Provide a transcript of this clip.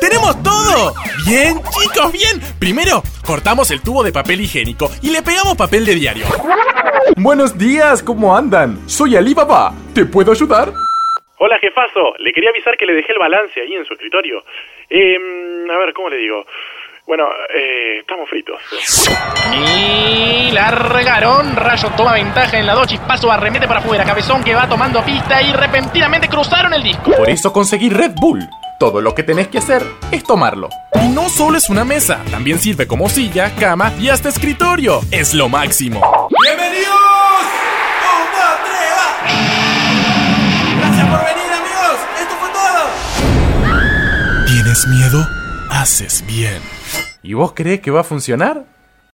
¡Tenemos todo! Bien, chicos, bien. Primero, cortamos el tubo de papel higiénico y le pegamos papel de diario. Buenos días, ¿cómo andan? Soy Alibaba. ¿Te puedo ayudar? Hola, jefazo. Le quería avisar que le dejé el balance ahí en su escritorio. Eh, a ver, ¿cómo le digo? Bueno, eh, estamos fritos. Y largaron. Rayo toma ventaja en la dos. Chispazo arremete para afuera. Cabezón que va tomando pista y repentinamente cruzaron el disco. Por eso conseguí Red Bull. Todo lo que tenés que hacer es tomarlo. Y no solo es una mesa, también sirve como silla, cama y hasta escritorio. Es lo máximo. ¡Bienvenidos! ¡Un, dos, tres, va! ¡Gracias por venir, amigos! ¡Esto fue todo! ¿Tienes miedo? Haces bien. ¿Y vos crees que va a funcionar?